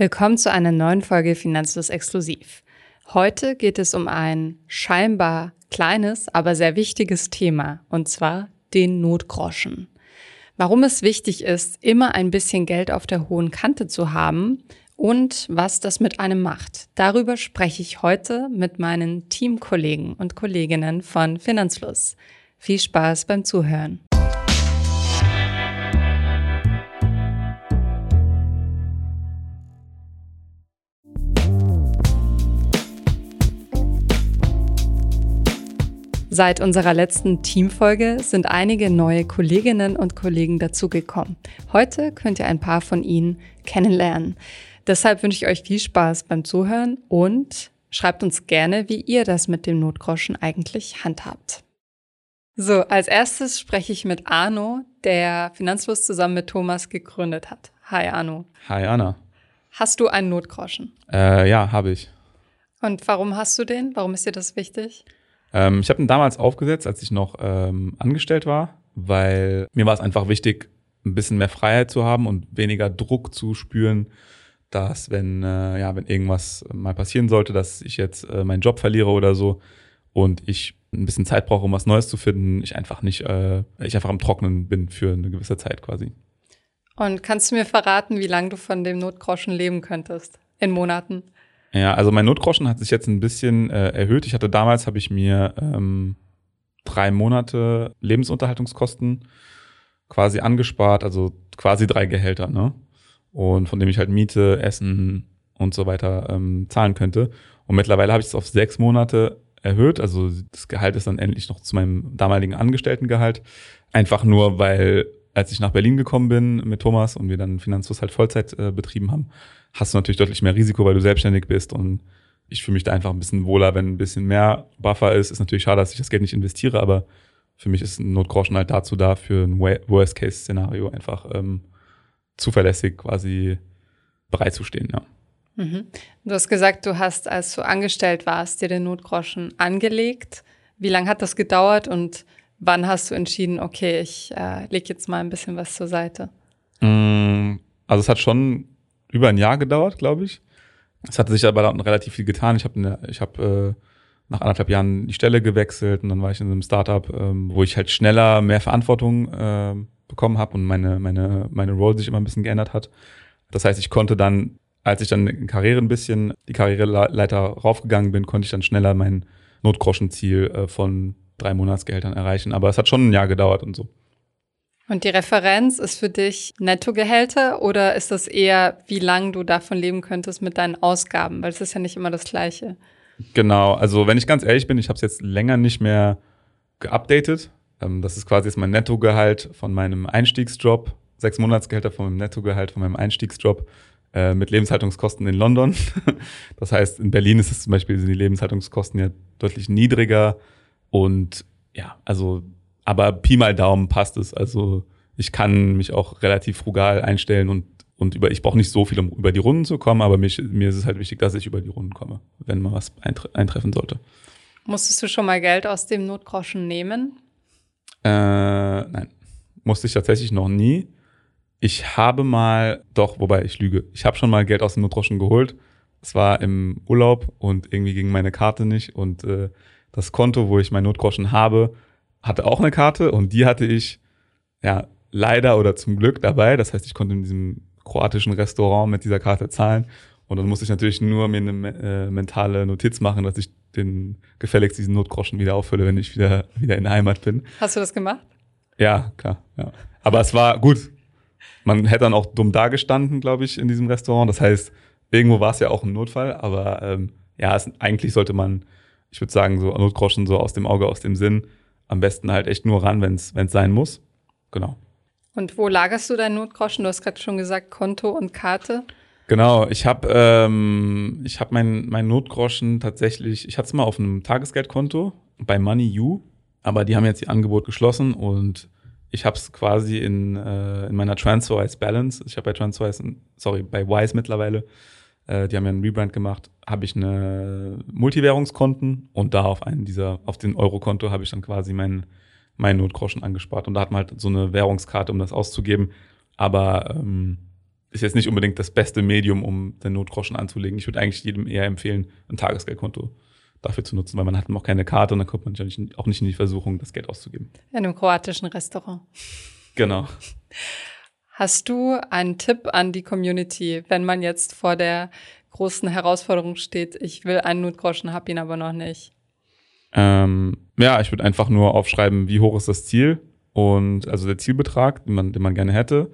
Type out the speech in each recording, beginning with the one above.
Willkommen zu einer neuen Folge Finanzlos Exklusiv. Heute geht es um ein scheinbar kleines, aber sehr wichtiges Thema, und zwar den Notgroschen. Warum es wichtig ist, immer ein bisschen Geld auf der hohen Kante zu haben und was das mit einem macht. Darüber spreche ich heute mit meinen Teamkollegen und Kolleginnen von Finanzfluss. Viel Spaß beim Zuhören. Seit unserer letzten Teamfolge sind einige neue Kolleginnen und Kollegen dazugekommen. Heute könnt ihr ein paar von ihnen kennenlernen. Deshalb wünsche ich euch viel Spaß beim Zuhören und schreibt uns gerne, wie ihr das mit dem Notgroschen eigentlich handhabt. So, als erstes spreche ich mit Arno, der Finanzfluss zusammen mit Thomas gegründet hat. Hi Arno. Hi Anna. Hast du einen Notgroschen? Äh, ja, habe ich. Und warum hast du den? Warum ist dir das wichtig? Ähm, ich habe ihn damals aufgesetzt, als ich noch ähm, angestellt war, weil mir war es einfach wichtig, ein bisschen mehr Freiheit zu haben und weniger Druck zu spüren, dass wenn äh, ja wenn irgendwas mal passieren sollte, dass ich jetzt äh, meinen Job verliere oder so und ich ein bisschen Zeit brauche, um was Neues zu finden, ich einfach nicht, äh, ich einfach am Trocknen bin für eine gewisse Zeit quasi. Und kannst du mir verraten, wie lange du von dem Notgroschen leben könntest in Monaten? Ja, also mein Notgroschen hat sich jetzt ein bisschen äh, erhöht. Ich hatte damals, habe ich mir ähm, drei Monate Lebensunterhaltungskosten quasi angespart, also quasi drei Gehälter, ne? Und von dem ich halt Miete, Essen und so weiter ähm, zahlen könnte. Und mittlerweile habe ich es auf sechs Monate erhöht. Also das Gehalt ist dann endlich noch zu meinem damaligen Angestelltengehalt. Einfach nur, weil als ich nach Berlin gekommen bin mit Thomas und wir dann Finanzfluss halt Vollzeit äh, betrieben haben, hast du natürlich deutlich mehr Risiko, weil du selbstständig bist und ich fühle mich da einfach ein bisschen wohler, wenn ein bisschen mehr Buffer ist. Ist natürlich schade, dass ich das Geld nicht investiere, aber für mich ist ein Notgroschen halt dazu da, für ein Worst-Case-Szenario einfach ähm, zuverlässig quasi bereitzustehen, ja. Mhm. Du hast gesagt, du hast, als du angestellt warst, dir den Notgroschen angelegt. Wie lange hat das gedauert und wann hast du entschieden, okay, ich äh, lege jetzt mal ein bisschen was zur Seite? Mm, also es hat schon über ein Jahr gedauert, glaube ich. Es hatte sich aber dann relativ viel getan. Ich habe ich hab, äh, nach anderthalb Jahren die Stelle gewechselt und dann war ich in einem Startup, ähm, wo ich halt schneller mehr Verantwortung äh, bekommen habe und meine, meine, meine Role sich immer ein bisschen geändert hat. Das heißt, ich konnte dann, als ich dann in Karriere ein bisschen, die Karriereleiter raufgegangen bin, konnte ich dann schneller mein Notgroschenziel äh, von drei Monatsgehältern erreichen. Aber es hat schon ein Jahr gedauert und so. Und die Referenz ist für dich Nettogehälter oder ist das eher, wie lange du davon leben könntest mit deinen Ausgaben? Weil es ist ja nicht immer das Gleiche. Genau, also wenn ich ganz ehrlich bin, ich habe es jetzt länger nicht mehr geupdatet. Ähm, das ist quasi jetzt mein Nettogehalt von meinem Einstiegsjob, sechs Monatsgehälter von meinem Nettogehalt von meinem Einstiegsjob äh, mit Lebenshaltungskosten in London. Das heißt, in Berlin ist es zum Beispiel, sind die Lebenshaltungskosten ja deutlich niedriger und ja, also aber Pi mal Daumen passt es. Also ich kann mich auch relativ frugal einstellen und, und über, ich brauche nicht so viel, um über die Runden zu kommen, aber mich, mir ist es halt wichtig, dass ich über die Runden komme, wenn mal was eintre eintreffen sollte. Musstest du schon mal Geld aus dem Notgroschen nehmen? Äh, nein, musste ich tatsächlich noch nie. Ich habe mal, doch, wobei ich lüge, ich habe schon mal Geld aus dem Notgroschen geholt. Es war im Urlaub und irgendwie ging meine Karte nicht und äh, das Konto, wo ich mein Notgroschen habe, hatte auch eine Karte und die hatte ich ja leider oder zum Glück dabei. Das heißt, ich konnte in diesem kroatischen Restaurant mit dieser Karte zahlen. Und dann musste ich natürlich nur mir eine äh, mentale Notiz machen, dass ich den gefälligst diesen Notgroschen wieder auffülle, wenn ich wieder, wieder in der Heimat bin. Hast du das gemacht? Ja, klar. Ja. Aber es war gut. Man hätte dann auch dumm dagestanden, glaube ich, in diesem Restaurant. Das heißt, irgendwo war es ja auch ein Notfall. Aber ähm, ja, es, eigentlich sollte man, ich würde sagen, so Notgroschen so aus dem Auge, aus dem Sinn am besten halt echt nur ran, wenn es sein muss. Genau. Und wo lagerst du deinen Notgroschen? Du hast gerade schon gesagt, Konto und Karte. Genau, ich habe ähm, ich hab mein, mein Notgroschen tatsächlich, ich hatte es mal auf einem Tagesgeldkonto bei MoneyU, aber die haben jetzt ihr Angebot geschlossen und ich habe es quasi in, äh, in meiner TransferWise Balance, ich habe bei TransferWise, sorry, bei Wise mittlerweile, äh, die haben ja einen Rebrand gemacht, habe ich eine Multiwährungskonten und da auf einen dieser, auf den Eurokonto habe ich dann quasi meinen mein Notgroschen angespart. Und da hat man halt so eine Währungskarte, um das auszugeben. Aber ähm, ist jetzt nicht unbedingt das beste Medium, um den Notgroschen anzulegen. Ich würde eigentlich jedem eher empfehlen, ein Tagesgeldkonto dafür zu nutzen, weil man hat auch keine Karte und dann kommt man auch nicht in die Versuchung, das Geld auszugeben. In einem kroatischen Restaurant. Genau. Hast du einen Tipp an die Community, wenn man jetzt vor der großen Herausforderung steht, ich will einen Notgroschen, hab ihn aber noch nicht? Ähm, ja, ich würde einfach nur aufschreiben, wie hoch ist das Ziel und also der Zielbetrag, den man, den man gerne hätte.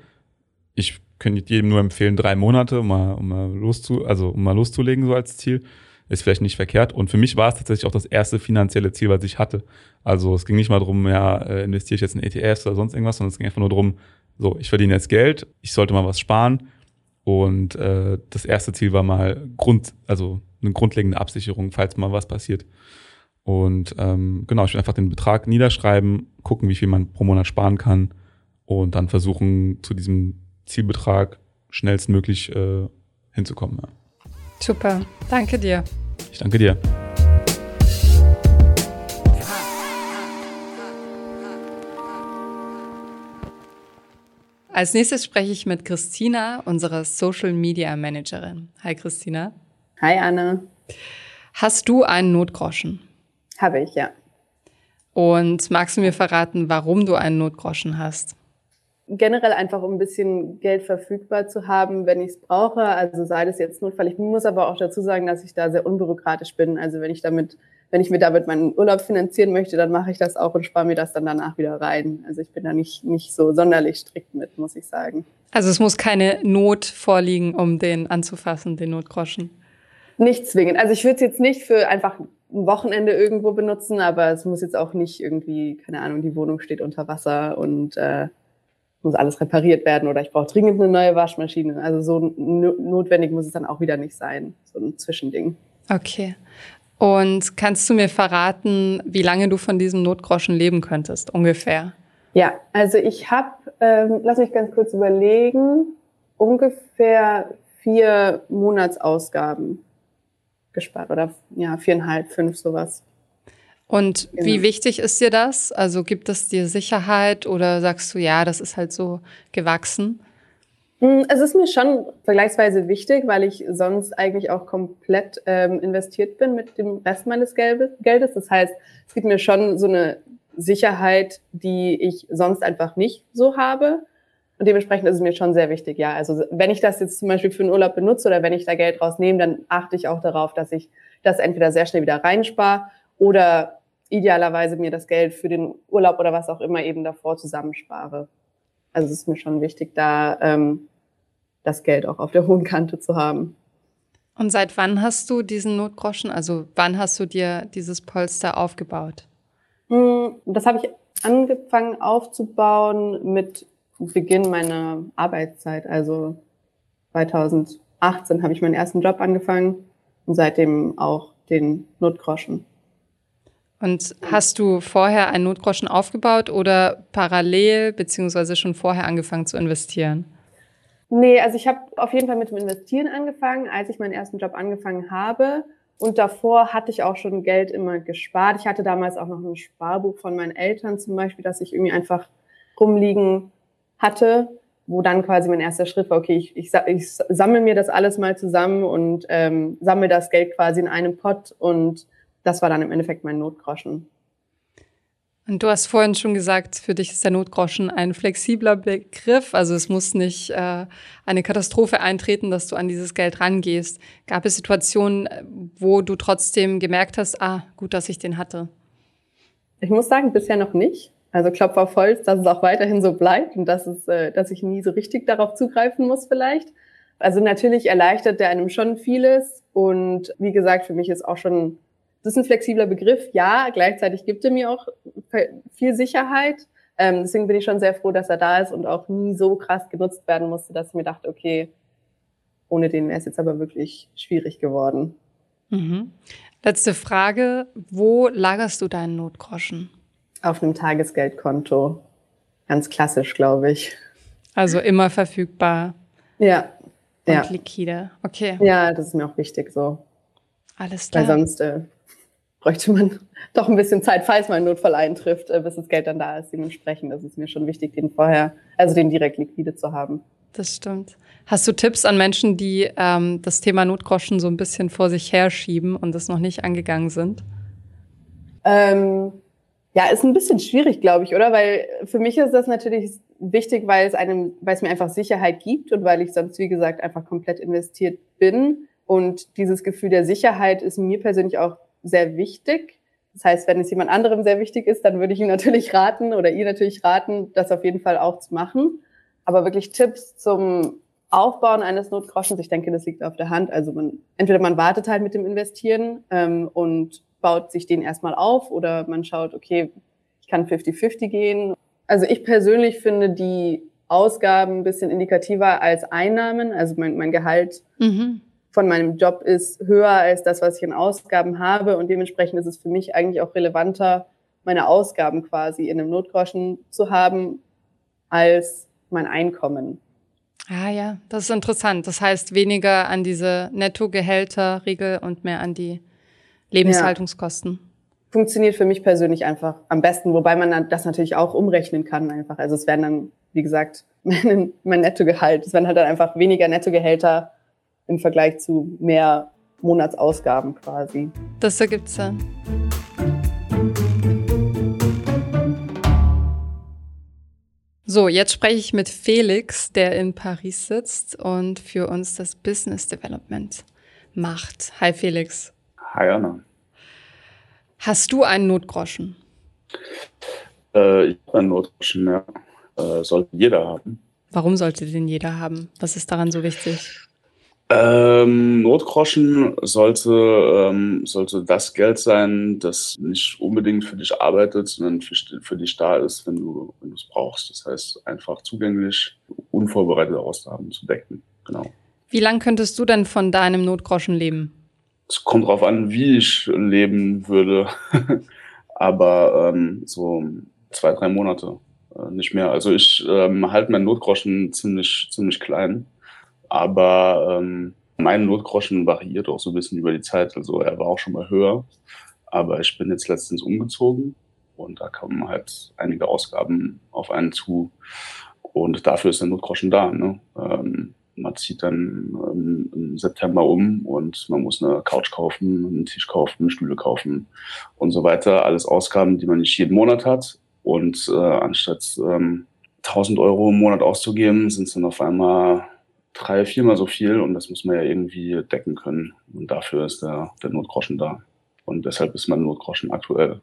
Ich könnte jedem nur empfehlen, drei Monate, um mal, um mal, loszu, also, um mal loszulegen, so als Ziel. Ist vielleicht nicht verkehrt. Und für mich war es tatsächlich auch das erste finanzielle Ziel, was ich hatte. Also es ging nicht mal darum, ja, äh, investiere ich jetzt in ETFs oder sonst irgendwas, sondern es ging einfach nur darum, so, ich verdiene jetzt Geld, ich sollte mal was sparen. Und äh, das erste Ziel war mal Grund, also eine grundlegende Absicherung, falls mal was passiert. Und ähm, genau, ich will einfach den Betrag niederschreiben, gucken, wie viel man pro Monat sparen kann und dann versuchen, zu diesem Zielbetrag schnellstmöglich äh, hinzukommen. Ja. Super, danke dir. Ich danke dir. Als nächstes spreche ich mit Christina, unserer Social Media Managerin. Hi Christina. Hi Anne. Hast du einen Notgroschen? Habe ich, ja. Und magst du mir verraten, warum du einen Notgroschen hast? generell einfach, um ein bisschen Geld verfügbar zu haben, wenn ich es brauche. Also sei das jetzt Notfall. Ich muss aber auch dazu sagen, dass ich da sehr unbürokratisch bin. Also wenn ich damit, wenn ich mir damit meinen Urlaub finanzieren möchte, dann mache ich das auch und spare mir das dann danach wieder rein. Also ich bin da nicht, nicht so sonderlich strikt mit, muss ich sagen. Also es muss keine Not vorliegen, um den anzufassen, den Notgroschen. Nicht zwingend. Also ich würde es jetzt nicht für einfach ein Wochenende irgendwo benutzen, aber es muss jetzt auch nicht irgendwie, keine Ahnung, die Wohnung steht unter Wasser und äh, muss alles repariert werden oder ich brauche dringend eine neue Waschmaschine. Also so notwendig muss es dann auch wieder nicht sein, so ein Zwischending. Okay. Und kannst du mir verraten, wie lange du von diesem Notgroschen leben könntest, ungefähr? Ja, also ich habe, ähm, lass mich ganz kurz überlegen, ungefähr vier Monatsausgaben gespart oder ja, viereinhalb, fünf, sowas. Und genau. wie wichtig ist dir das? Also gibt es dir Sicherheit oder sagst du, ja, das ist halt so gewachsen? Hm, es ist mir schon vergleichsweise wichtig, weil ich sonst eigentlich auch komplett ähm, investiert bin mit dem Rest meines Geldes. Das heißt, es gibt mir schon so eine Sicherheit, die ich sonst einfach nicht so habe. Und dementsprechend ist es mir schon sehr wichtig, ja. Also wenn ich das jetzt zum Beispiel für einen Urlaub benutze oder wenn ich da Geld rausnehme, dann achte ich auch darauf, dass ich das entweder sehr schnell wieder reinspare oder idealerweise mir das Geld für den Urlaub oder was auch immer eben davor zusammenspare. Also es ist mir schon wichtig, da ähm, das Geld auch auf der hohen Kante zu haben. Und seit wann hast du diesen Notgroschen? Also wann hast du dir dieses Polster aufgebaut? Hm, das habe ich angefangen aufzubauen mit Beginn meiner Arbeitszeit. Also 2018 habe ich meinen ersten Job angefangen und seitdem auch den Notgroschen. Und hast du vorher einen Notgroschen aufgebaut oder parallel beziehungsweise schon vorher angefangen zu investieren? Nee, also ich habe auf jeden Fall mit dem Investieren angefangen, als ich meinen ersten Job angefangen habe. Und davor hatte ich auch schon Geld immer gespart. Ich hatte damals auch noch ein Sparbuch von meinen Eltern zum Beispiel, das ich irgendwie einfach rumliegen hatte, wo dann quasi mein erster Schritt war, okay, ich, ich, ich sammle mir das alles mal zusammen und ähm, sammle das Geld quasi in einem Pot und das war dann im Endeffekt mein Notgroschen. Und du hast vorhin schon gesagt, für dich ist der Notgroschen ein flexibler Begriff. Also es muss nicht äh, eine Katastrophe eintreten, dass du an dieses Geld rangehst. Gab es Situationen, wo du trotzdem gemerkt hast, ah, gut, dass ich den hatte? Ich muss sagen, bisher noch nicht. Also Klopf auf Holz, dass es auch weiterhin so bleibt und dass, es, äh, dass ich nie so richtig darauf zugreifen muss vielleicht. Also natürlich erleichtert der einem schon vieles. Und wie gesagt, für mich ist auch schon das ist ein flexibler Begriff, ja, gleichzeitig gibt er mir auch viel Sicherheit. Ähm, deswegen bin ich schon sehr froh, dass er da ist und auch nie so krass genutzt werden musste, dass ich mir dachte, okay, ohne den wäre es jetzt aber wirklich schwierig geworden. Mhm. Letzte Frage, wo lagerst du deinen Notgroschen? Auf einem Tagesgeldkonto. Ganz klassisch, glaube ich. Also immer verfügbar. Ja. Und ja. liquide. Okay. Ja, das ist mir auch wichtig so. Alles klar. Weil sonst äh, bräuchte man doch ein bisschen Zeit, falls mal ein Notfall eintrifft, äh, bis das Geld dann da ist. Dementsprechend ist es mir schon wichtig, den vorher, also den direkt liquide zu haben. Das stimmt. Hast du Tipps an Menschen, die ähm, das Thema Notgroschen so ein bisschen vor sich herschieben und das noch nicht angegangen sind? Ähm, ja, ist ein bisschen schwierig, glaube ich, oder? Weil für mich ist das natürlich wichtig, weil es einem, weil es mir einfach Sicherheit gibt und weil ich sonst, wie gesagt, einfach komplett investiert bin. Und dieses Gefühl der Sicherheit ist mir persönlich auch sehr wichtig. Das heißt, wenn es jemand anderem sehr wichtig ist, dann würde ich ihm natürlich raten oder ihr natürlich raten, das auf jeden Fall auch zu machen. Aber wirklich Tipps zum Aufbauen eines Notgroschens, ich denke, das liegt auf der Hand. Also man, entweder man wartet halt mit dem Investieren ähm, und baut sich den erstmal auf oder man schaut, okay, ich kann 50-50 gehen. Also ich persönlich finde die Ausgaben ein bisschen indikativer als Einnahmen. Also mein, mein Gehalt mhm von meinem Job ist höher als das, was ich in Ausgaben habe. Und dementsprechend ist es für mich eigentlich auch relevanter, meine Ausgaben quasi in einem Notgroschen zu haben, als mein Einkommen. Ah ja, das ist interessant. Das heißt weniger an diese Nettogehälterregel und mehr an die Lebenshaltungskosten. Ja. Funktioniert für mich persönlich einfach am besten, wobei man das natürlich auch umrechnen kann einfach. Also es werden dann, wie gesagt, mein, mein Nettogehalt, es werden halt dann einfach weniger Nettogehälter im Vergleich zu mehr Monatsausgaben quasi. Das ergibt Sinn. So, jetzt spreche ich mit Felix, der in Paris sitzt und für uns das Business Development macht. Hi Felix. Hi Anna. Hast du einen Notgroschen? Äh, ich habe einen Notgroschen, ja. Äh, sollte jeder haben. Warum sollte den jeder haben? Was ist daran so wichtig? Ähm, Notgroschen sollte, ähm, sollte das Geld sein, das nicht unbedingt für dich arbeitet, sondern für, für dich da ist, wenn du wenn es brauchst. Das heißt, einfach zugänglich, unvorbereitete Ausgaben zu decken. Genau. Wie lang könntest du denn von deinem Notgroschen leben? Es kommt darauf an, wie ich leben würde. Aber ähm, so zwei, drei Monate, äh, nicht mehr. Also ich ähm, halte meinen Notgroschen ziemlich, ziemlich klein aber ähm, mein Notgroschen variiert auch so ein bisschen über die Zeit. Also er war auch schon mal höher. Aber ich bin jetzt letztens umgezogen und da kamen halt einige Ausgaben auf einen zu. Und dafür ist der Notgroschen da. Ne? Ähm, man zieht dann ähm, im September um und man muss eine Couch kaufen, einen Tisch kaufen, Stühle kaufen und so weiter. Alles Ausgaben, die man nicht jeden Monat hat. Und äh, anstatt ähm, 1000 Euro im Monat auszugeben, sind es dann auf einmal drei, viermal so viel und das muss man ja irgendwie decken können. Und dafür ist der, der Notgroschen da. Und deshalb ist mein Notgroschen aktuell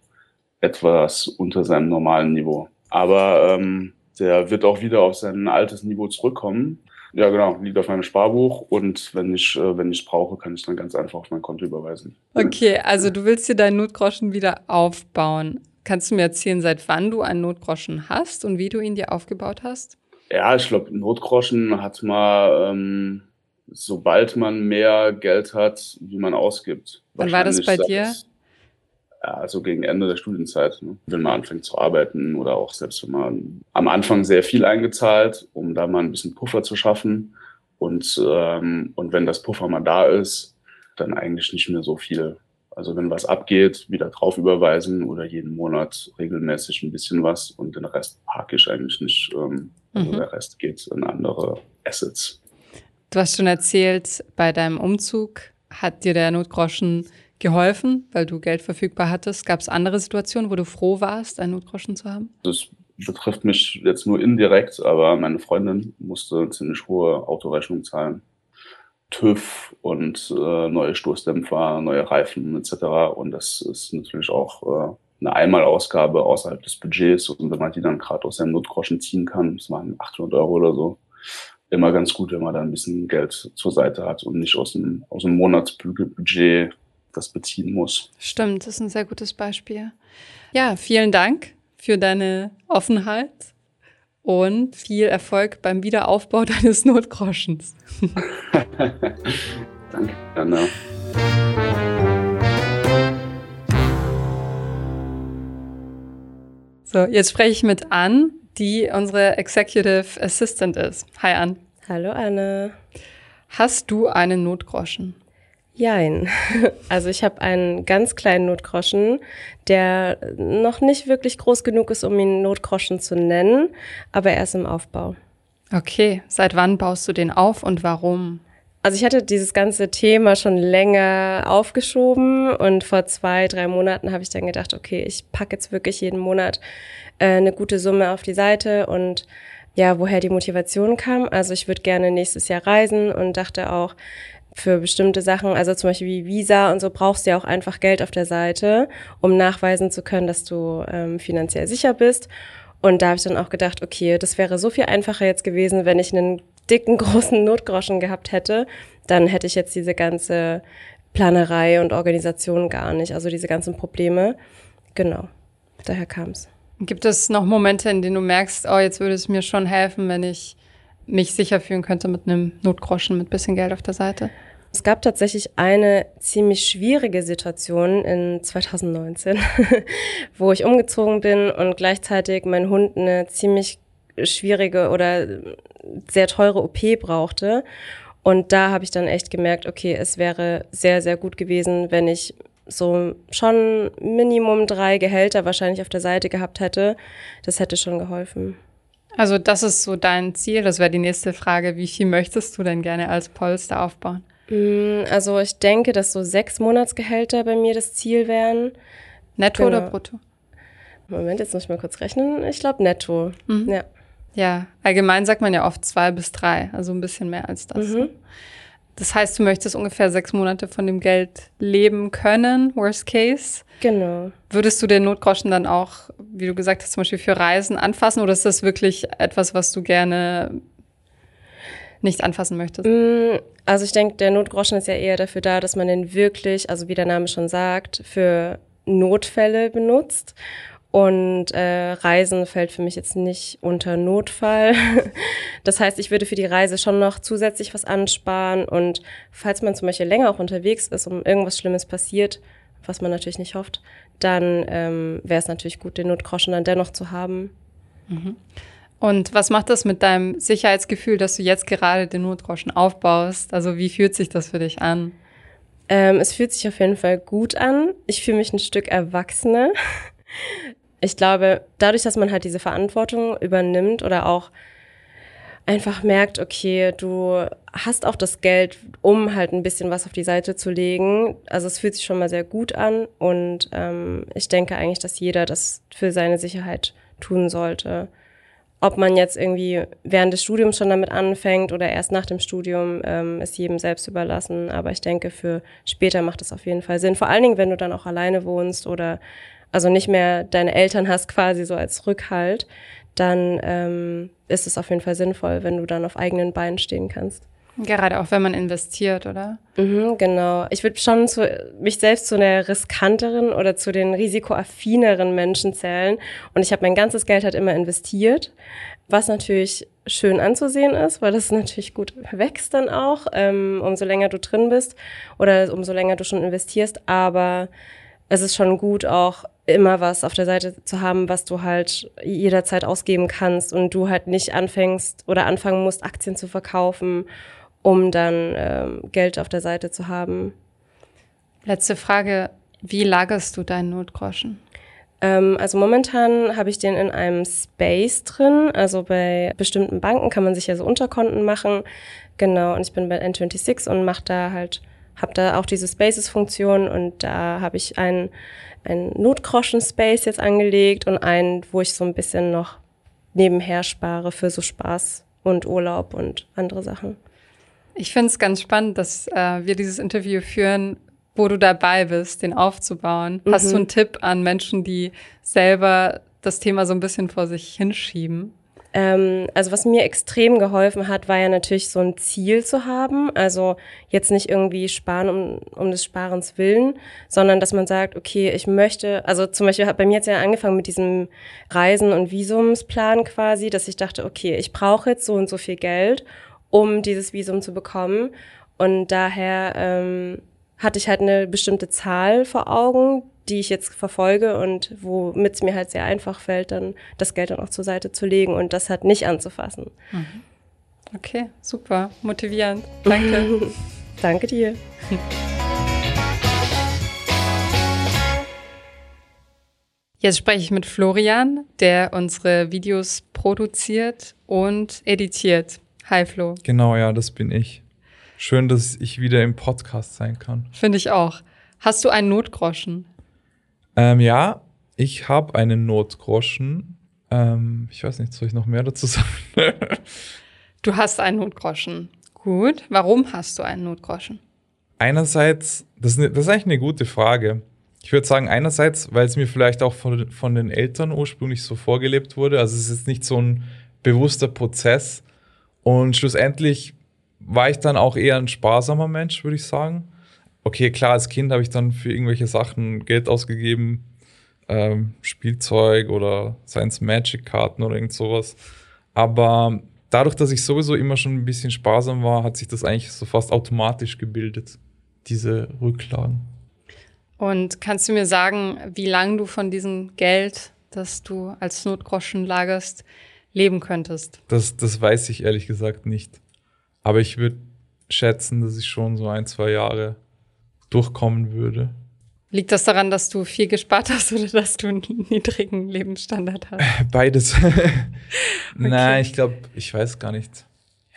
etwas unter seinem normalen Niveau. Aber ähm, der wird auch wieder auf sein altes Niveau zurückkommen. Ja, genau, liegt auf meinem Sparbuch und wenn ich äh, wenn ich es brauche, kann ich dann ganz einfach auf mein Konto überweisen. Okay, also du willst dir deinen Notgroschen wieder aufbauen. Kannst du mir erzählen, seit wann du einen Notgroschen hast und wie du ihn dir aufgebaut hast? Ja, ich glaube, Notgroschen hat man, ähm, sobald man mehr Geld hat, wie man ausgibt. Wann war das bei dir? ja, also gegen Ende der Studienzeit, ne? wenn man anfängt zu arbeiten oder auch selbst wenn man am Anfang sehr viel eingezahlt, um da mal ein bisschen Puffer zu schaffen. Und, ähm, und wenn das Puffer mal da ist, dann eigentlich nicht mehr so viel. Also wenn was abgeht, wieder drauf überweisen oder jeden Monat regelmäßig ein bisschen was und den Rest parke ich eigentlich nicht. Ähm, also mhm. der Rest geht in andere Assets. Du hast schon erzählt, bei deinem Umzug hat dir der Notgroschen geholfen, weil du Geld verfügbar hattest. Gab es andere Situationen, wo du froh warst, einen Notgroschen zu haben? Das betrifft mich jetzt nur indirekt, aber meine Freundin musste ziemlich hohe Autorechnung zahlen. TÜV und äh, neue Stoßdämpfer, neue Reifen etc. Und das ist natürlich auch äh, eine Einmalausgabe außerhalb des Budgets. Und wenn man die dann gerade aus seinem Notgroschen ziehen kann, das waren 800 Euro oder so, immer ganz gut, wenn man da ein bisschen Geld zur Seite hat und nicht aus dem, aus dem Monatsbudget das beziehen muss. Stimmt, das ist ein sehr gutes Beispiel. Ja, vielen Dank für deine Offenheit und viel Erfolg beim Wiederaufbau deines Notgroschens. Danke, Anna. So, jetzt spreche ich mit Ann, die unsere Executive Assistant ist. Hi Ann. Hallo Anne. Hast du einen Notgroschen? Jein. Also ich habe einen ganz kleinen Notgroschen, der noch nicht wirklich groß genug ist, um ihn Notgroschen zu nennen, aber er ist im Aufbau. Okay, seit wann baust du den auf und warum? Also ich hatte dieses ganze Thema schon länger aufgeschoben und vor zwei, drei Monaten habe ich dann gedacht, okay, ich packe jetzt wirklich jeden Monat äh, eine gute Summe auf die Seite und ja, woher die Motivation kam. Also ich würde gerne nächstes Jahr reisen und dachte auch, für bestimmte Sachen, also zum Beispiel wie Visa und so, brauchst du ja auch einfach Geld auf der Seite, um nachweisen zu können, dass du ähm, finanziell sicher bist. Und da habe ich dann auch gedacht, okay, das wäre so viel einfacher jetzt gewesen, wenn ich einen dicken, großen Notgroschen gehabt hätte. Dann hätte ich jetzt diese ganze Planerei und Organisation gar nicht, also diese ganzen Probleme. Genau, daher kam es. Gibt es noch Momente, in denen du merkst, oh, jetzt würde es mir schon helfen, wenn ich mich sicher fühlen könnte mit einem Notgroschen, mit bisschen Geld auf der Seite? Es gab tatsächlich eine ziemlich schwierige Situation in 2019, wo ich umgezogen bin und gleichzeitig mein Hund eine ziemlich schwierige oder sehr teure OP brauchte. Und da habe ich dann echt gemerkt, okay, es wäre sehr, sehr gut gewesen, wenn ich so schon Minimum drei Gehälter wahrscheinlich auf der Seite gehabt hätte. Das hätte schon geholfen. Also das ist so dein Ziel. Das wäre die nächste Frage. Wie viel möchtest du denn gerne als Polster aufbauen? Mm, also ich denke, dass so sechs Monatsgehälter bei mir das Ziel wären. Netto genau. oder brutto? Moment, jetzt muss ich mal kurz rechnen. Ich glaube netto. Mhm. Ja. Ja, allgemein sagt man ja oft zwei bis drei, also ein bisschen mehr als das. Mhm. Das heißt, du möchtest ungefähr sechs Monate von dem Geld leben können, worst case. Genau. Würdest du den Notgroschen dann auch, wie du gesagt hast, zum Beispiel für Reisen anfassen oder ist das wirklich etwas, was du gerne nicht anfassen möchtest? Mm, also ich denke, der Notgroschen ist ja eher dafür da, dass man den wirklich, also wie der Name schon sagt, für Notfälle benutzt. Und äh, Reisen fällt für mich jetzt nicht unter Notfall. das heißt, ich würde für die Reise schon noch zusätzlich was ansparen. Und falls man zum Beispiel länger auch unterwegs ist, um irgendwas Schlimmes passiert, was man natürlich nicht hofft, dann ähm, wäre es natürlich gut, den Notgroschen dann dennoch zu haben. Mhm. Und was macht das mit deinem Sicherheitsgefühl, dass du jetzt gerade den Notgroschen aufbaust? Also wie fühlt sich das für dich an? Ähm, es fühlt sich auf jeden Fall gut an. Ich fühle mich ein Stück erwachsener. Ich glaube, dadurch, dass man halt diese Verantwortung übernimmt oder auch einfach merkt, okay, du hast auch das Geld, um halt ein bisschen was auf die Seite zu legen. Also es fühlt sich schon mal sehr gut an und ähm, ich denke eigentlich, dass jeder das für seine Sicherheit tun sollte. Ob man jetzt irgendwie während des Studiums schon damit anfängt oder erst nach dem Studium, ähm, ist jedem selbst überlassen. Aber ich denke, für später macht es auf jeden Fall Sinn. Vor allen Dingen, wenn du dann auch alleine wohnst oder also nicht mehr deine Eltern hast quasi so als Rückhalt, dann ähm, ist es auf jeden Fall sinnvoll, wenn du dann auf eigenen Beinen stehen kannst. Gerade auch, wenn man investiert, oder? Mhm, genau. Ich würde schon zu, mich selbst zu einer riskanteren oder zu den risikoaffineren Menschen zählen. Und ich habe mein ganzes Geld halt immer investiert, was natürlich schön anzusehen ist, weil das natürlich gut wächst dann auch, ähm, umso länger du drin bist oder umso länger du schon investierst. Aber es ist schon gut, auch immer was auf der Seite zu haben, was du halt jederzeit ausgeben kannst und du halt nicht anfängst oder anfangen musst, Aktien zu verkaufen um dann ähm, Geld auf der Seite zu haben. Letzte Frage, wie lagerst du deinen Notgroschen? Ähm, also momentan habe ich den in einem Space drin. Also bei bestimmten Banken kann man sich ja so Unterkonten machen. Genau, und ich bin bei N26 und mache da halt, habe da auch diese Spaces-Funktion und da habe ich einen, einen Notgroschen-Space jetzt angelegt und einen, wo ich so ein bisschen noch nebenher spare für so Spaß und Urlaub und andere Sachen. Ich finde es ganz spannend, dass äh, wir dieses Interview führen, wo du dabei bist, den aufzubauen. Mhm. Hast du einen Tipp an Menschen, die selber das Thema so ein bisschen vor sich hinschieben? Ähm, also was mir extrem geholfen hat, war ja natürlich so ein Ziel zu haben. Also jetzt nicht irgendwie sparen um, um des Sparens willen, sondern dass man sagt, okay, ich möchte, also zum Beispiel hat bei mir jetzt ja angefangen mit diesem Reisen- und Visumsplan quasi, dass ich dachte, okay, ich brauche jetzt so und so viel Geld um dieses Visum zu bekommen. Und daher ähm, hatte ich halt eine bestimmte Zahl vor Augen, die ich jetzt verfolge und womit es mir halt sehr einfach fällt, dann das Geld dann auch zur Seite zu legen und das halt nicht anzufassen. Mhm. Okay, super, motivierend. Danke. Danke dir. Jetzt spreche ich mit Florian, der unsere Videos produziert und editiert. Hi Flo. Genau, ja, das bin ich. Schön, dass ich wieder im Podcast sein kann. Finde ich auch. Hast du einen Notgroschen? Ähm, ja, ich habe einen Notgroschen. Ähm, ich weiß nicht, soll ich noch mehr dazu sagen? du hast einen Notgroschen. Gut. Warum hast du einen Notgroschen? Einerseits, das ist, eine, das ist eigentlich eine gute Frage. Ich würde sagen, einerseits, weil es mir vielleicht auch von, von den Eltern ursprünglich so vorgelebt wurde. Also es ist nicht so ein bewusster Prozess. Und schlussendlich war ich dann auch eher ein sparsamer Mensch, würde ich sagen. Okay, klar, als Kind habe ich dann für irgendwelche Sachen Geld ausgegeben, ähm, Spielzeug oder Science Magic Karten oder irgend sowas. Aber dadurch, dass ich sowieso immer schon ein bisschen sparsam war, hat sich das eigentlich so fast automatisch gebildet, diese Rücklagen. Und kannst du mir sagen, wie lange du von diesem Geld, das du als Notgroschen lagerst, leben könntest? Das, das weiß ich ehrlich gesagt nicht. Aber ich würde schätzen, dass ich schon so ein, zwei Jahre durchkommen würde. Liegt das daran, dass du viel gespart hast oder dass du einen niedrigen Lebensstandard hast? Beides. okay. Nein, ich glaube, ich weiß gar nicht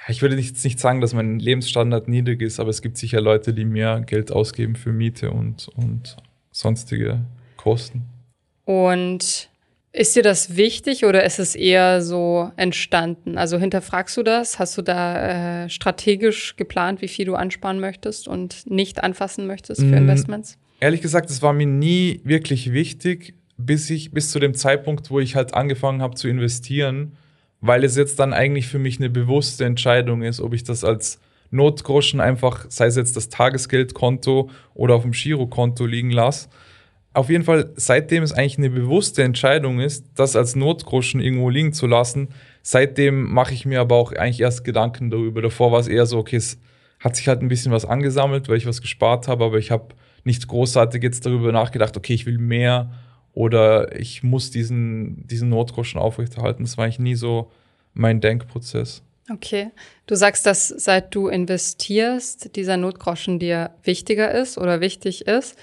ich würde jetzt nicht sagen, dass mein Lebensstandard niedrig ist, aber es gibt sicher Leute, die mehr Geld ausgeben für Miete und, und sonstige Kosten. Und ist dir das wichtig oder ist es eher so entstanden? Also hinterfragst du das? Hast du da äh, strategisch geplant, wie viel du ansparen möchtest und nicht anfassen möchtest für mm, Investments? Ehrlich gesagt, es war mir nie wirklich wichtig, bis ich bis zu dem Zeitpunkt, wo ich halt angefangen habe zu investieren weil es jetzt dann eigentlich für mich eine bewusste Entscheidung ist, ob ich das als Notgroschen einfach, sei es jetzt das Tagesgeldkonto oder auf dem Girokonto liegen lasse. Auf jeden Fall, seitdem es eigentlich eine bewusste Entscheidung ist, das als Notgroschen irgendwo liegen zu lassen, seitdem mache ich mir aber auch eigentlich erst Gedanken darüber. Davor war es eher so, okay, es hat sich halt ein bisschen was angesammelt, weil ich was gespart habe, aber ich habe nicht großartig jetzt darüber nachgedacht, okay, ich will mehr oder ich muss diesen, diesen Notgroschen aufrechterhalten. Das war eigentlich nie so mein Denkprozess. Okay. Du sagst, dass seit du investierst, dieser Notgroschen dir wichtiger ist oder wichtig ist.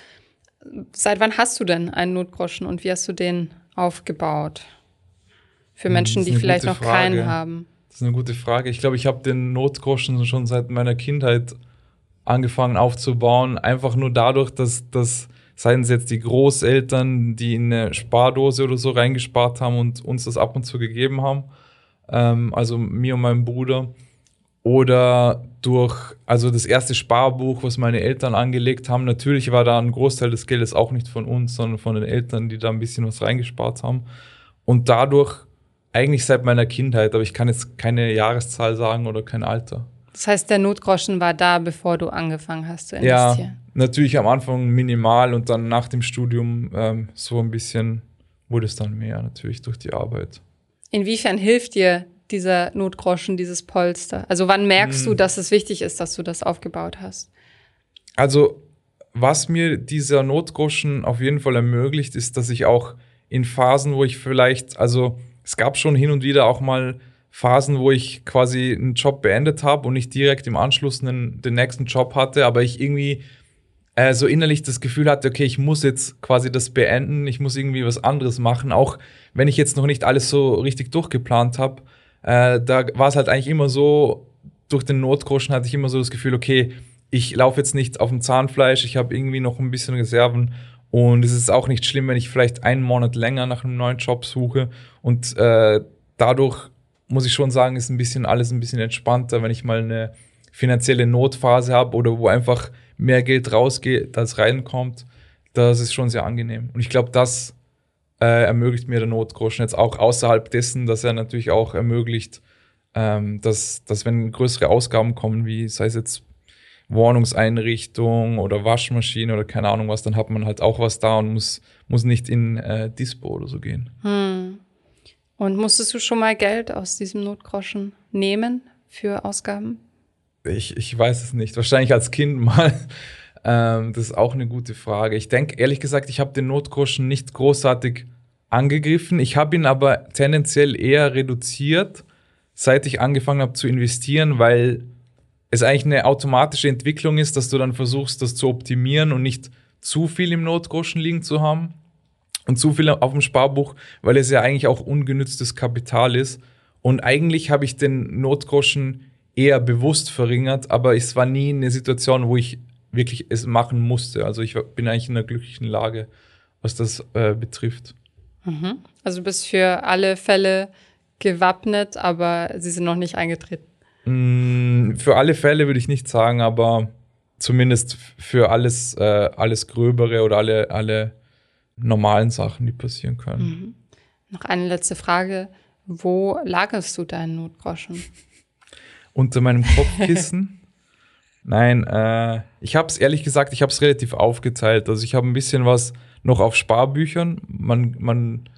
Seit wann hast du denn einen Notgroschen und wie hast du den aufgebaut? Für hm, Menschen, die vielleicht noch Frage. keinen haben. Das ist eine gute Frage. Ich glaube, ich habe den Notgroschen schon seit meiner Kindheit angefangen aufzubauen. Einfach nur dadurch, dass, dass seien es jetzt die Großeltern, die in eine Spardose oder so reingespart haben und uns das ab und zu gegeben haben, ähm, also mir und meinem Bruder, oder durch, also das erste Sparbuch, was meine Eltern angelegt haben. Natürlich war da ein Großteil des Geldes auch nicht von uns, sondern von den Eltern, die da ein bisschen was reingespart haben. Und dadurch eigentlich seit meiner Kindheit, aber ich kann jetzt keine Jahreszahl sagen oder kein Alter. Das heißt, der Notgroschen war da, bevor du angefangen hast zu investieren? Ja, natürlich am Anfang minimal und dann nach dem Studium ähm, so ein bisschen wurde es dann mehr, natürlich durch die Arbeit. Inwiefern hilft dir dieser Notgroschen, dieses Polster? Also wann merkst hm. du, dass es wichtig ist, dass du das aufgebaut hast? Also was mir dieser Notgroschen auf jeden Fall ermöglicht, ist, dass ich auch in Phasen, wo ich vielleicht, also es gab schon hin und wieder auch mal Phasen, wo ich quasi einen Job beendet habe und nicht direkt im Anschluss einen, den nächsten Job hatte, aber ich irgendwie äh, so innerlich das Gefühl hatte, okay, ich muss jetzt quasi das beenden, ich muss irgendwie was anderes machen, auch wenn ich jetzt noch nicht alles so richtig durchgeplant habe. Äh, da war es halt eigentlich immer so, durch den Notgroschen hatte ich immer so das Gefühl, okay, ich laufe jetzt nicht auf dem Zahnfleisch, ich habe irgendwie noch ein bisschen Reserven und es ist auch nicht schlimm, wenn ich vielleicht einen Monat länger nach einem neuen Job suche und äh, dadurch muss ich schon sagen, ist ein bisschen alles ein bisschen entspannter, wenn ich mal eine finanzielle Notphase habe oder wo einfach mehr Geld rausgeht, als reinkommt. Das ist schon sehr angenehm. Und ich glaube, das äh, ermöglicht mir der Notgroschen jetzt auch außerhalb dessen, dass er natürlich auch ermöglicht, ähm, dass, dass wenn größere Ausgaben kommen, wie sei es jetzt Wohnungseinrichtung oder Waschmaschine oder keine Ahnung was, dann hat man halt auch was da und muss, muss nicht in äh, Dispo oder so gehen. Hm. Und musstest du schon mal Geld aus diesem Notgroschen nehmen für Ausgaben? Ich, ich weiß es nicht. Wahrscheinlich als Kind mal. Ähm, das ist auch eine gute Frage. Ich denke, ehrlich gesagt, ich habe den Notgroschen nicht großartig angegriffen. Ich habe ihn aber tendenziell eher reduziert, seit ich angefangen habe zu investieren, weil es eigentlich eine automatische Entwicklung ist, dass du dann versuchst, das zu optimieren und nicht zu viel im Notgroschen liegen zu haben. und zu viel auf dem Sparbuch, weil es ja eigentlich auch ungenütztes Kapital ist. Und eigentlich habe ich den Notgroschen eher bewusst verringert, aber es war nie eine Situation, wo ich wirklich es machen musste. Also ich bin eigentlich in einer glücklichen Lage, was das äh, betrifft. Mhm. Also du bist für alle Fälle gewappnet, aber sie sind noch nicht eingetreten. Mm, für alle Fälle würde ich nicht sagen, aber zumindest für alles, äh, alles Gröbere oder alle, alle normalen Sachen, die passieren können. Mhm. Noch eine letzte Frage. Wo lagerst du deinen Notgroschen? Unter meinem Kopfkissen? Nein, äh, ich habe es ehrlich gesagt, ich habe es relativ aufgeteilt. Also ich habe ein bisschen was noch auf Sparbüchern. Man, man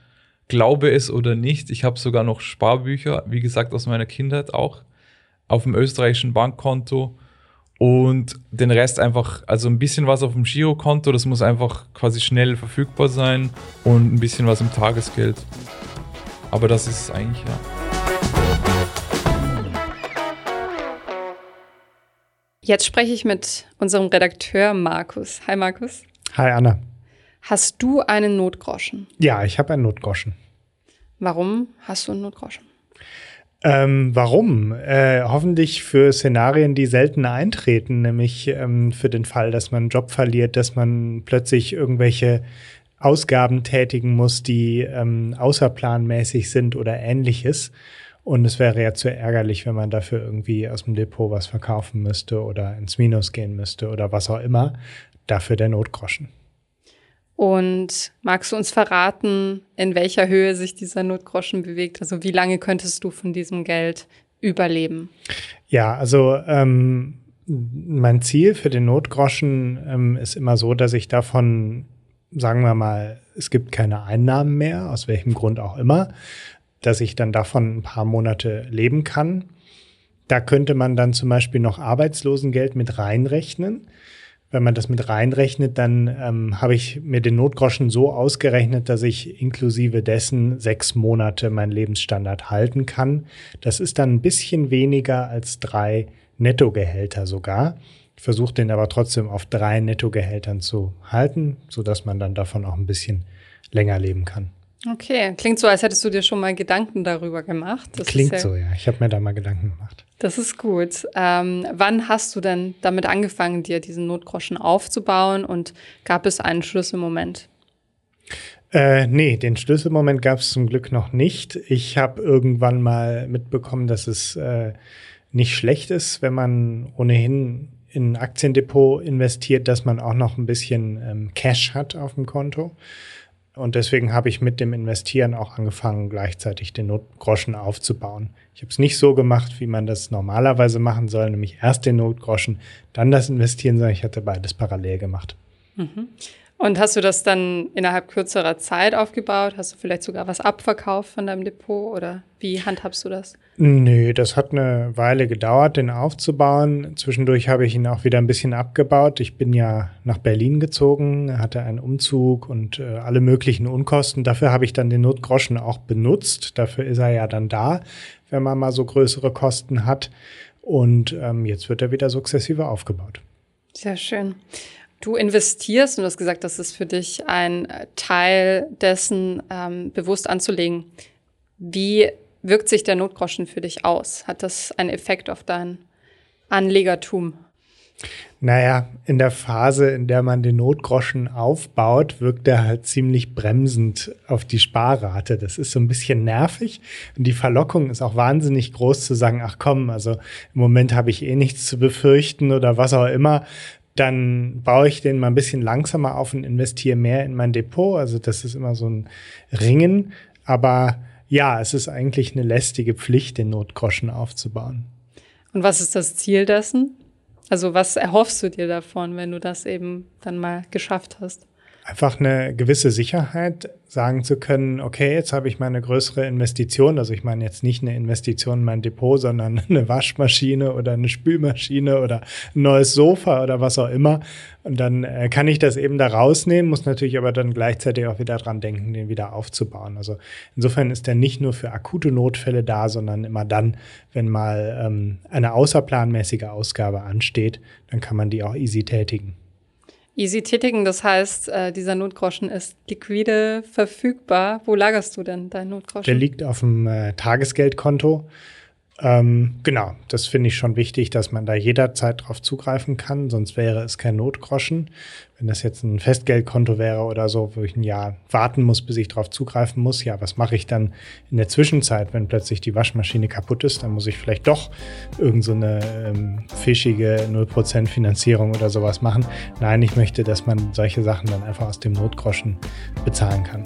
glaube es oder nicht, ich habe sogar noch Sparbücher, wie gesagt, aus meiner Kindheit auch, auf dem österreichischen Bankkonto und den Rest einfach, also ein bisschen was auf dem Girokonto, das muss einfach quasi schnell verfügbar sein und ein bisschen was im Tagesgeld. Aber das ist es eigentlich, ja. Jetzt spreche ich mit unserem Redakteur Markus. Hi Markus. Hi Anna. Hast du einen Notgroschen? Ja, ich habe einen Notgroschen. Warum hast du einen Notgroschen? Ähm, warum? Äh, hoffentlich für Szenarien, die selten eintreten, nämlich ähm, für den Fall, dass man einen Job verliert, dass man plötzlich irgendwelche Ausgaben tätigen muss, die ähm, außerplanmäßig sind oder ähnliches. Und es wäre ja zu ärgerlich, wenn man dafür irgendwie aus dem Depot was verkaufen müsste oder ins Minus gehen müsste oder was auch immer. Dafür der Notgroschen. Und magst du uns verraten, in welcher Höhe sich dieser Notgroschen bewegt? Also wie lange könntest du von diesem Geld überleben? Ja, also ähm, mein Ziel für den Notgroschen ähm, ist immer so, dass ich davon, sagen wir mal, es gibt keine Einnahmen mehr, aus welchem Grund auch immer, dass ich dann davon ein paar Monate leben kann. Da könnte man dann zum Beispiel noch Arbeitslosengeld mit reinrechnen wenn man das mit reinrechnet, dann ähm, habe ich mir den Notgroschen so ausgerechnet, dass ich inklusive dessen sechs Monate meinen Lebensstandard halten kann. Das ist dann ein bisschen weniger als drei Nettogehälter sogar. Ich versuche den aber trotzdem auf drei Nettogehältern zu halten, sodass man dann davon auch ein bisschen länger leben kann. Okay, klingt so, als hättest du dir schon mal Gedanken darüber gemacht. Das klingt ja, so, ja. Ich habe mir da mal Gedanken gemacht. Das ist gut. Ähm, wann hast du denn damit angefangen, dir diesen Notgroschen aufzubauen und gab es einen Schlüsselmoment? Äh, nee, den Schlüsselmoment gab es zum Glück noch nicht. Ich habe irgendwann mal mitbekommen, dass es äh, nicht schlecht ist, wenn man ohnehin in ein Aktiendepot investiert, dass man auch noch ein bisschen ähm, Cash hat auf dem Konto. Und deswegen habe ich mit dem Investieren auch angefangen, gleichzeitig den Notgroschen aufzubauen. Ich habe es nicht so gemacht, wie man das normalerweise machen soll, nämlich erst den Notgroschen, dann das Investieren, sondern ich hatte beides parallel gemacht. Mhm. Und hast du das dann innerhalb kürzerer Zeit aufgebaut? Hast du vielleicht sogar was abverkauft von deinem Depot oder wie handhabst du das? Nö, das hat eine Weile gedauert, den aufzubauen. Zwischendurch habe ich ihn auch wieder ein bisschen abgebaut. Ich bin ja nach Berlin gezogen, hatte einen Umzug und äh, alle möglichen Unkosten. Dafür habe ich dann den Notgroschen auch benutzt. Dafür ist er ja dann da, wenn man mal so größere Kosten hat. Und ähm, jetzt wird er wieder sukzessive aufgebaut. Sehr schön. Du investierst und du hast gesagt, das ist für dich ein Teil dessen, ähm, bewusst anzulegen. Wie wirkt sich der Notgroschen für dich aus? Hat das einen Effekt auf dein Anlegertum? Naja, in der Phase, in der man den Notgroschen aufbaut, wirkt er halt ziemlich bremsend auf die Sparrate. Das ist so ein bisschen nervig. Und die Verlockung ist auch wahnsinnig groß zu sagen, ach komm, also im Moment habe ich eh nichts zu befürchten oder was auch immer dann baue ich den mal ein bisschen langsamer auf und investiere mehr in mein Depot. Also das ist immer so ein Ringen. Aber ja, es ist eigentlich eine lästige Pflicht, den Notgroschen aufzubauen. Und was ist das Ziel dessen? Also was erhoffst du dir davon, wenn du das eben dann mal geschafft hast? Einfach eine gewisse Sicherheit, sagen zu können, okay, jetzt habe ich meine größere Investition, also ich meine jetzt nicht eine Investition in mein Depot, sondern eine Waschmaschine oder eine Spülmaschine oder ein neues Sofa oder was auch immer. Und dann äh, kann ich das eben da rausnehmen, muss natürlich aber dann gleichzeitig auch wieder dran denken, den wieder aufzubauen. Also insofern ist der nicht nur für akute Notfälle da, sondern immer dann, wenn mal ähm, eine außerplanmäßige Ausgabe ansteht, dann kann man die auch easy tätigen. Easy tätigen, das heißt, äh, dieser Notgroschen ist liquide verfügbar. Wo lagerst du denn deinen Notgroschen? Der liegt auf dem äh, Tagesgeldkonto. Ähm, genau, das finde ich schon wichtig, dass man da jederzeit drauf zugreifen kann, sonst wäre es kein Notgroschen. Wenn das jetzt ein Festgeldkonto wäre oder so, wo ich ein Jahr warten muss, bis ich drauf zugreifen muss, ja, was mache ich dann in der Zwischenzeit, wenn plötzlich die Waschmaschine kaputt ist? Dann muss ich vielleicht doch irgend so ähm, fischige 0% Finanzierung oder sowas machen. Nein, ich möchte, dass man solche Sachen dann einfach aus dem Notgroschen bezahlen kann.